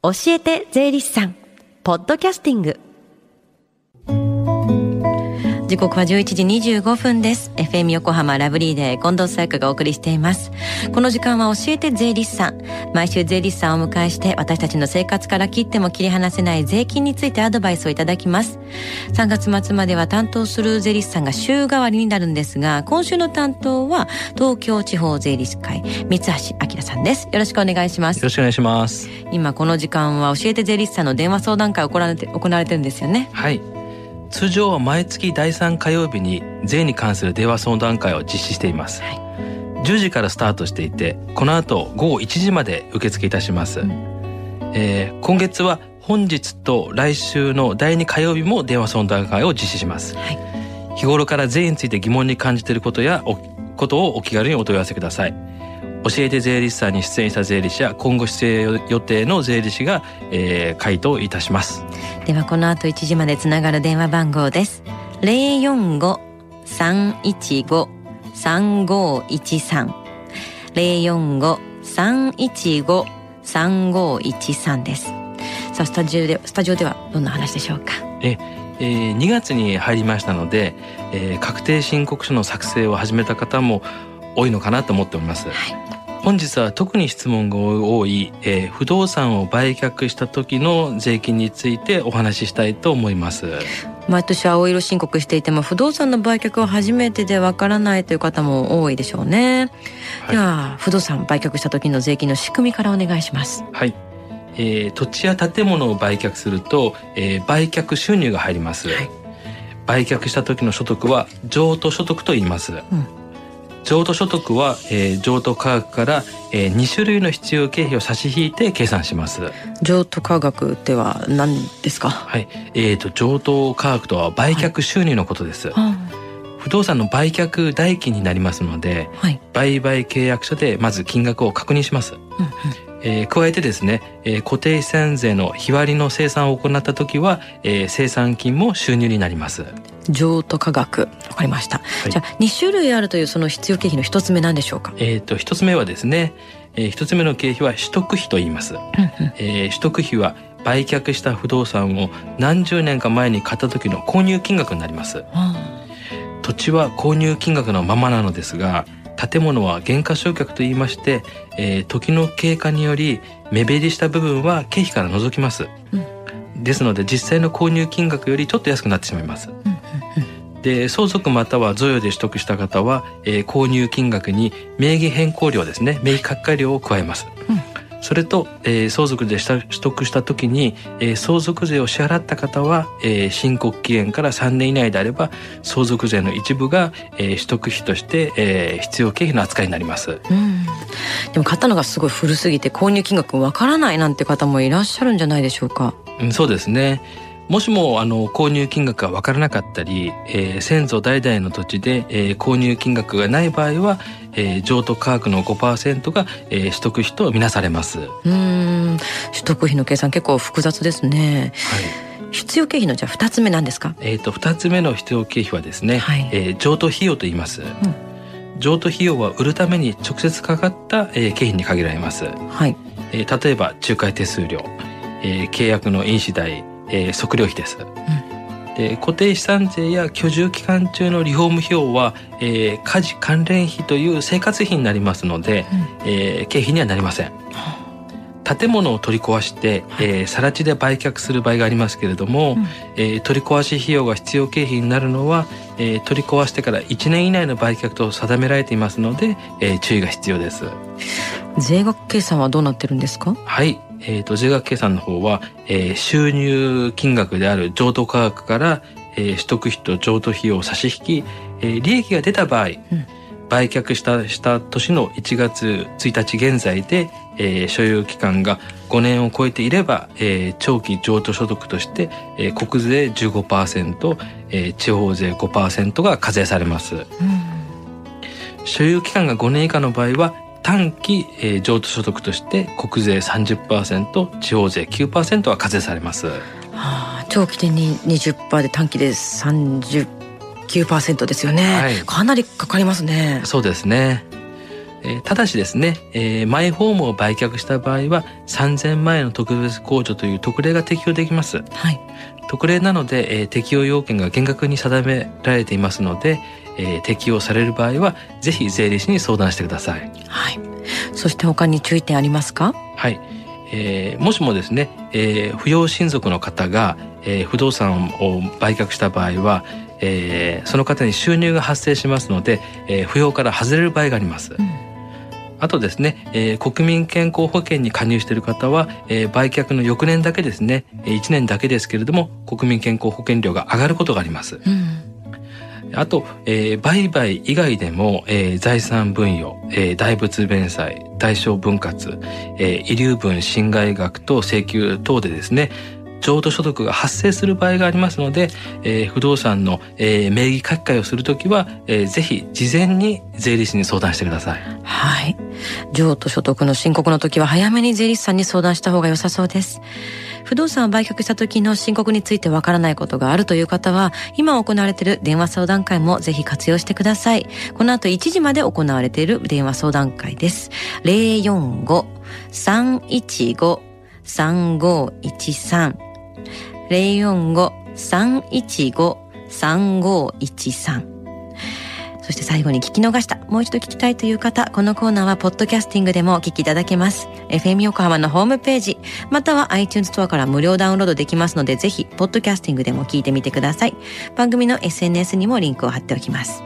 教えて税理士さん。ポッドキャスティング。時刻は11時25分です。FM 横浜ラブリーで近藤沙耶香がお送りしています。この時間は教えて税理士さん。毎週税理士さんをお迎えして私たちの生活から切っても切り離せない税金についてアドバイスをいただきます。3月末までは担当する税理士さんが週替わりになるんですが今週の担当は東京地方税理士会三橋明さんです。よろしくお願いします。よろしくお願いします。今この時間は教えて税理士さんの電話相談会を行われて行われてるんですよね。はい通常は毎月第3火曜日に税に関する電話相談会を実施しています、はい、10時からスタートしていてこの後午後1時まで受付いたします、うん、えー、今月は本日と来週の第2火曜日も電話相談会を実施します、はい、日頃から税について疑問に感じていることやことをお気軽にお問い合わせください教えて税理士さんに出演した税理士や今後出演予定の税理士が、えー、回答いたします。ではこの後1時までつながる電話番号です。045-315-3513 045-315-3513です。さあスタジオでスタジオではどんな話でしょうか？ええー、2月に入りましたので、えー、確定申告書の作成を始めた方も多いのかなと思っております。はい本日は特に質問が多い、えー、不動産を売却した時の税金についてお話ししたいと思います。毎年青色申告していても不動産の売却は初めてでわからないという方も多いでしょうね、はい、では不動産売却した時の税金の仕組みからお願いします。はい、えー、土地や建物を売却すると、えー、売却収入が入ります、はい、売却した時の所得は譲渡所得と言います、うん譲渡所得は、えー、譲渡価格から、えー、2種類の必要経費を差し引いて計算します。譲渡価格では何ですか？はい、えーと、譲渡価格とは売却収入のことです、はい、不動産の売却代金になりますので、はい、売買契約書でまず金額を確認します、うんうんえー、加えてですね、えー、固定資産税の日割りの生産を行った時は、えー、生産金も収入になります。譲渡価格。わかりました、はい、じゃあ2種類あるというその必要経費の一つ目なんでしょうか？えっ、ー、と一つ目はですね、えー、一つ目の経費は取得費と言います、うえー、取得費は売却した不動産を何十年か前に買った時の購入金額になります、うん、土地は購入金額のままなのですが建物は減価償却と言いまして、えー、時の経過により目減りした部分は経費から除きます、うん、ですので実際の購入金額よりちょっと安くなってしまいます、うん、で相続または贈与で取得した方は、えー、購入金額に名義変更料ですね名義書き換え料を加えます、うんそれと、えー、相続で取得した時に、えー、相続税を支払った方は、えー、申告期限から3年以内であれば相続税の一部が、えー、取得費として、えー、必要経費の扱いになります。うん、でも買ったのがすごい古すぎて購入金額わからないなんて方もいらっしゃるんじゃないでしょうか。うん、そうですね。もしもあの購入金額が分からなかったり、えー、先祖代々の土地で、えー、購入金額がない場合は、えー、譲渡価格の5%が、えー、取得費とみなされます。うん。取得費の計算結構複雑ですね。はい。必要経費のじゃあ2つ目なんですか？えっ、ー、と2つ目の必要経費はですね、はい、えー、譲渡費用と言います、うん。譲渡費用は売るために直接かかった、えー、経費に限られます。はい。えー、例えば仲介手数料、えー、契約の印紙代、えー、測量費です。うんで固定資産税や居住期間中のリフォーム費用は、えー、家事関連費という生活費になりますので、うん、えー、経費にはなりません。建物を取り壊して、えー、更地で売却する場合がありますけれども、うん、えー、取り壊し費用が必要経費になるのは、えー、取り壊してから1年以内の売却と定められていますので、えー、注意が必要です。税額計算はどうなってるんですか？はい、えーと、税額計算の方は、えー、収入金額である譲渡価格から、えー、取得費と譲渡費用を差し引き、えー、利益が出た場合、うん、売却したした年の1月1日現在で、えー、所有期間が5年を超えていれば、えー、長期譲渡所得として、えー、国税15%、えー、地方税5%が課税されます。うん、所有期間が5年以下の場合は短期、えー、譲渡所得として国税30%地方税9%は課税されます。はあ、長期でに20%で短期で39%ですよね、はい、かなりかかりますね。そうですね。えーただしですね、えーマイホームを売却した場合は3000万円の特別控除という特例が適用できます。はい。特例なので、えー適用要件が厳格に定められていますので、えー適用される場合はぜひ税理士に相談してください。はい。そして他に注意点ありますか？はい。えーもしもですね、えー扶養親族の方が、えー不動産を売却した場合は、えーその方に収入が発生しますので、えー扶養から外れる場合があります。うんあとですね、えー国民健康保険に加入している方は、えー売却の翌年だけですね、え1年だけですけれども、国民健康保険料が上がることがあります。うん。あと、えー売買以外でも、えー財産分与、えー大仏弁済、代償分割、えー遺留分侵害額等請求等でですね、譲渡所得が発生する場合がありますので、えー不動産の、えー名義書き換えをするときは、えーぜひ事前に税理士に相談してください。はい。譲渡所得の申告の時は早めに税理士さんに相談した方が良さそうです。不動産を売却した時の申告についてわからないことがあるという方は、今行われている電話相談会もぜひ活用してください。この後1時まで行われている電話相談会です。045-315-3513 045-315-3513そして最後に聞き逃した、もう一度聞きたいという方、このコーナーはポッドキャスティングでもお聞きいただけます。FM 横浜のホームページ、または iTunes ストアから無料ダウンロードできますので、ぜひ、ポッドキャスティングでも聞いてみてください。番組の SNS にもリンクを貼っておきます。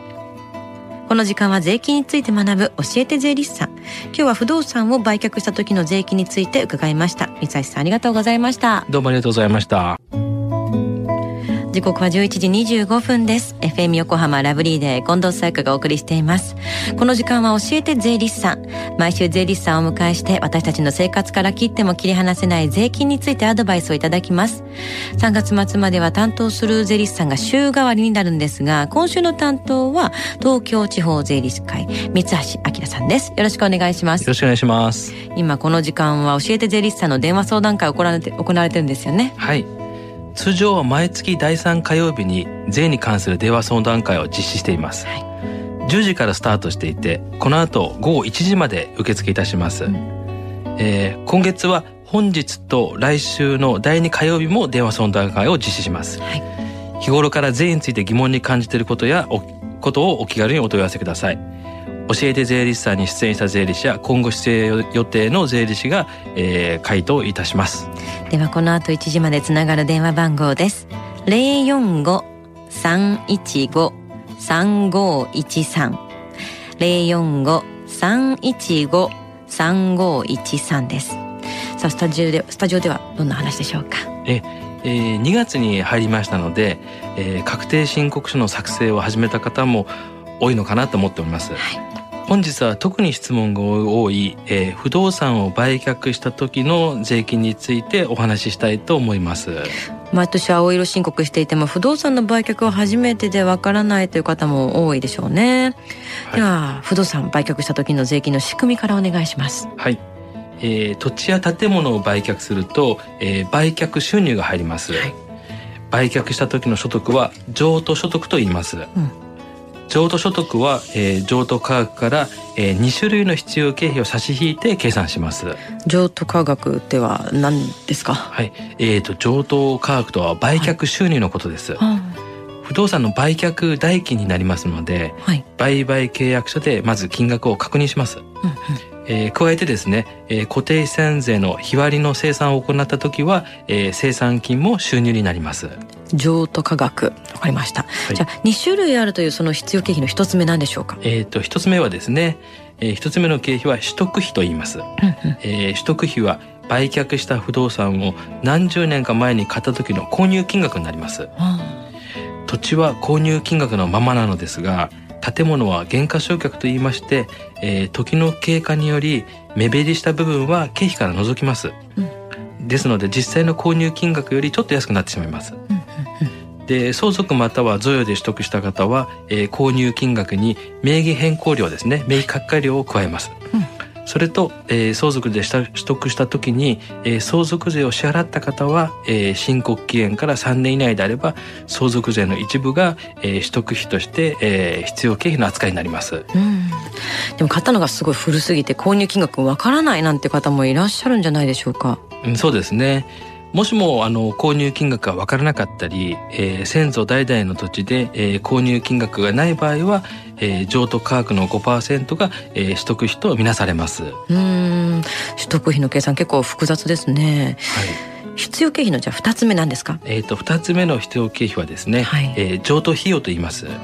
この時間は税金について学ぶ教えて税理士さん。今日は不動産を売却した時の税金について伺いました。三橋さんありがとうございました。どうもありがとうございました。時刻は11時25分です。FM 横浜ラブリーで近藤彩香がお送りしています。この時間は教えて税理士さん。毎週税理士さんをお迎えして私たちの生活から切っても切り離せない税金についてアドバイスをいただきます。3月末までは担当する税理士さんが週替わりになるんですが、今週の担当は東京地方税理士会三橋明さんです。よろしくお願いしますよ。ろしくお願いします。今この時間は教えて税理士さんの電話相談会を行われて行われてるんですよね。はい。通常は毎月第3火曜日に税に関する電話相談会を実施しています。はい10時からスタートしていて、この後午後1時まで受付いたします。うんえー今月は本日と来週の第2火曜日も電話相談会を実施します。はい日頃から税について疑問に感じていることやおことをお気軽にお問い合わせください。教えて税理士さんに出演した税理士や今後出演予定の税理士が、えー回答いたします。ではこの後1時までつながる電話番号です。045-315-3513 045-315-3513です。さあスタジオでスタジオではどんな話でしょうか？えー2月に入りましたので、えー確定申告書の作成を始めた方も多いのかなと思っております。はい本日は特に質問が多い、えー不動産を売却した時の税金についてお話ししたいと思います。毎年青色申告していても不動産の売却は初めてでわからないという方も多いでしょうね。はいでは不動産売却した時の税金の仕組みからお願いします。はい。えー土地や建物を売却すると、えー売却収入が入ります。はい売却した時の所得は譲渡所得と言います。譲渡所得は、えー譲渡価格から、え2種類の必要経費を差し引いて計算します。譲渡価格では何ですか？はい。えーと譲渡価格とは売却収入のことです。不動産の売却代金になりますので、はい。売買契約書でまず金額を確認します。うんうんえー加えてですね、えー固定資産税の日割りの生産を行った時は、えー生産金も収入になります。譲渡価格わかりました、いじゃあ2種類あるというその必要経費の一つ目なんでしょうか、えっ、と一つ目はですね、えー一つ目の経費は取得費と言います。うんうんえー取得費は売却した不動産を何十年か前に買った時の購入金額になります。あ土地は購入金額のままなのですが建物は減価償却と言いまして、えー時の経過により目減りした部分は経費から除きます、ですので実際の購入金額よりちょっと安くなってしまいます。ーうんうん。で相続または贈与で取得した方は、えー購入金額に名義変更料ですね名義書き換え料を加えます、うんそれと、えー、相続でした取得した時に、えー、相続税を支払った方は、えー、申告期限から3年以内であれば相続税の一部が、えー、取得費として、えー、必要経費の扱いになります、うん、でも買ったのがすごい古すぎて購入金額わからないなんて方もいらっしゃるんじゃないでしょうか、うん、そうですねもしもあの購入金額が分からなかったり、えー、先祖代々の土地で、えー、購入金額がない場合は、えー、譲渡価格の5%が、えー、取得費とみなされます。うん。取得費の計算結構複雑ですね。はい。必要経費のじゃあ2つ目なんですか？えっ、と2つ目の必要経費はですね、はい、えー、譲渡費用と言います、うん、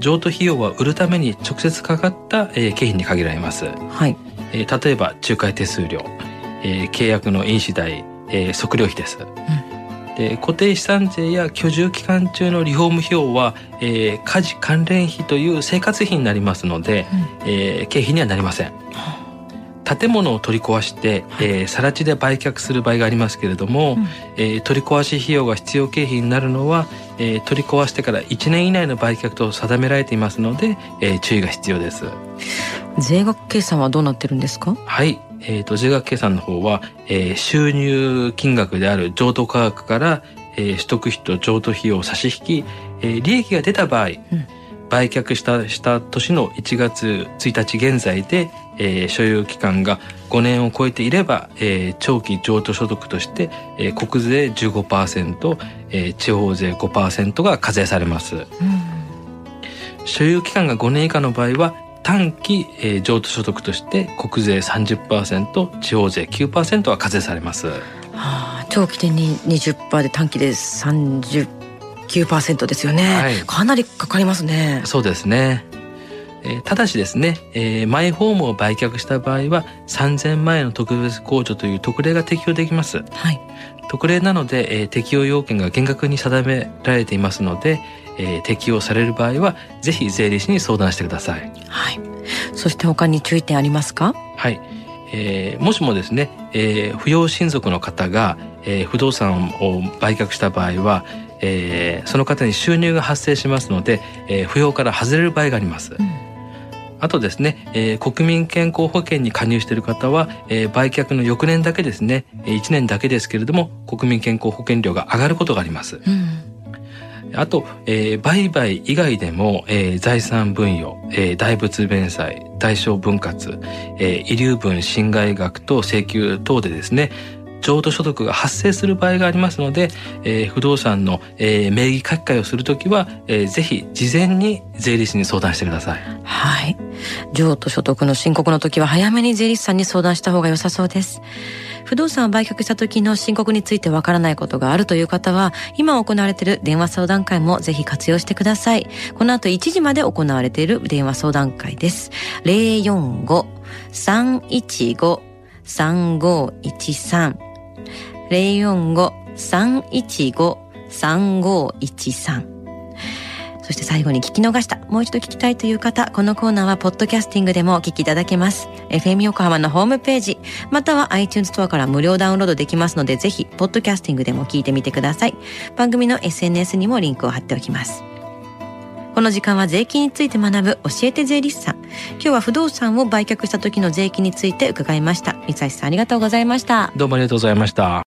譲渡費用は売るために直接かかった、えー、経費に限られます、はい。えー、例えば仲介手数料、えー、契約の印紙代えー、測量費です。うん、で固定資産税や居住期間中のリフォーム費用は、えー、家事関連費という生活費になりますので、うん、えー、経費にはなりません。建物を取り壊して、えー、更地で売却する場合がありますけれども、うん、えー、取り壊し費用が必要経費になるのは、えー、取り壊してから1年以内の売却と定められていますので、えー、注意が必要です。税額計算はどうなってるんですか？はい、えーと、税額計算の方は、えー、収入金額である譲渡価格から、えー、取得費と譲渡費用を差し引き、えー、利益が出た場合、うん、売却したした年の1月1日現在で、えー、所有期間が5年を超えていれば、えー、長期譲渡所得として、えー、国税15%、えー、地方税5%が課税されます。うん、所有期間が5年以下の場合は短期、えー、譲渡所得として国税30%地方税9%は課税されます。はあ、長期でに20%で短期で39%ですよね、はい、かなりかかりますね。そうですね。えー、ただしですね、えー、マイホームを売却した場合は3000万円の特別控除という特例が適用できます。はい、特例なので、えー、適用要件が厳格に定められていますので、えー、適用される場合はぜひ税理士に相談してください。はい。そして他に注意点ありますか？はい。えー、もしもですね、えー、扶養親族の方が、えー、不動産を売却した場合は、えー、その方に収入が発生しますので、えー、扶養から外れる場合があります。うんあとですね、えー、国民健康保険に加入している方は、えー、売却の翌年だけですね、1年だけですけれども、国民健康保険料が上がることがあります。うんあと、えー、売買以外でも、えー、財産分与、えー、大仏弁済、代償分割、えー、遺留分侵害額等請求等でですね、譲渡所得が発生する場合がありますので、えー、不動産の、えー、名義書き換えをするときは、えー、ぜひ事前に税理士に相談してください。はい。譲渡所得の申告の時は早めに税理士さんに相談した方が良さそうです。不動産を売却した時の申告についてわからないことがあるという方は、今行われている電話相談会もぜひ活用してください。この後1時まで行われている電話相談会です。045-315-3513 045-315-3513そして最後に聞き逃した、もう一度聞きたいという方、このコーナーはポッドキャスティングでもお聞きいただけます。FM 横浜のホームページ、または iTunes ストアから無料ダウンロードできますので、ぜひ、ポッドキャスティングでも聞いてみてください。番組の SNS にもリンクを貼っておきます。この時間は税金について学ぶ教えて税理士さん。今日は不動産を売却した時の税金について伺いました。三橋さんありがとうございました。どうもありがとうございました。